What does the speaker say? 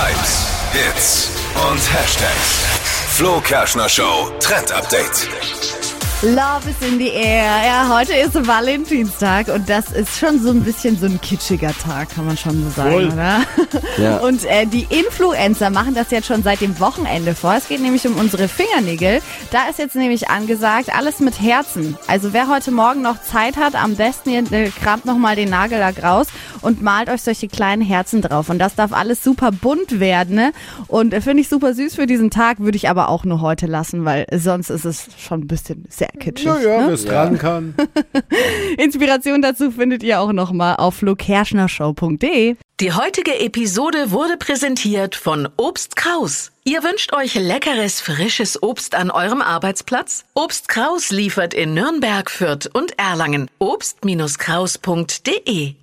Hypes, Hits und Hashtags. Flo Kerschner Show Trend Update. Love is in the air. Ja, heute ist Valentinstag und das ist schon so ein bisschen so ein kitschiger Tag, kann man schon so sagen, Voll. oder? Ja. Und äh, die Influencer machen das jetzt schon seit dem Wochenende vor. Es geht nämlich um unsere Fingernägel. Da ist jetzt nämlich angesagt, alles mit Herzen. Also wer heute Morgen noch Zeit hat, am besten ihr äh, kramt nochmal den Nagellack raus und malt euch solche kleinen Herzen drauf. Und das darf alles super bunt werden. Ne? Und äh, finde ich super süß für diesen Tag, würde ich aber auch nur heute lassen, weil sonst ist es schon ein bisschen sehr kitschig. Naja, ne? wer es tragen kann. Inspiration dazu findet ihr auch nochmal auf flokerschnershow.de. Die heutige Episode wurde präsentiert von Obst Kraus. Ihr wünscht euch leckeres, frisches Obst an eurem Arbeitsplatz? Obst Kraus liefert in Nürnberg, Fürth und Erlangen. Obst-Kraus.de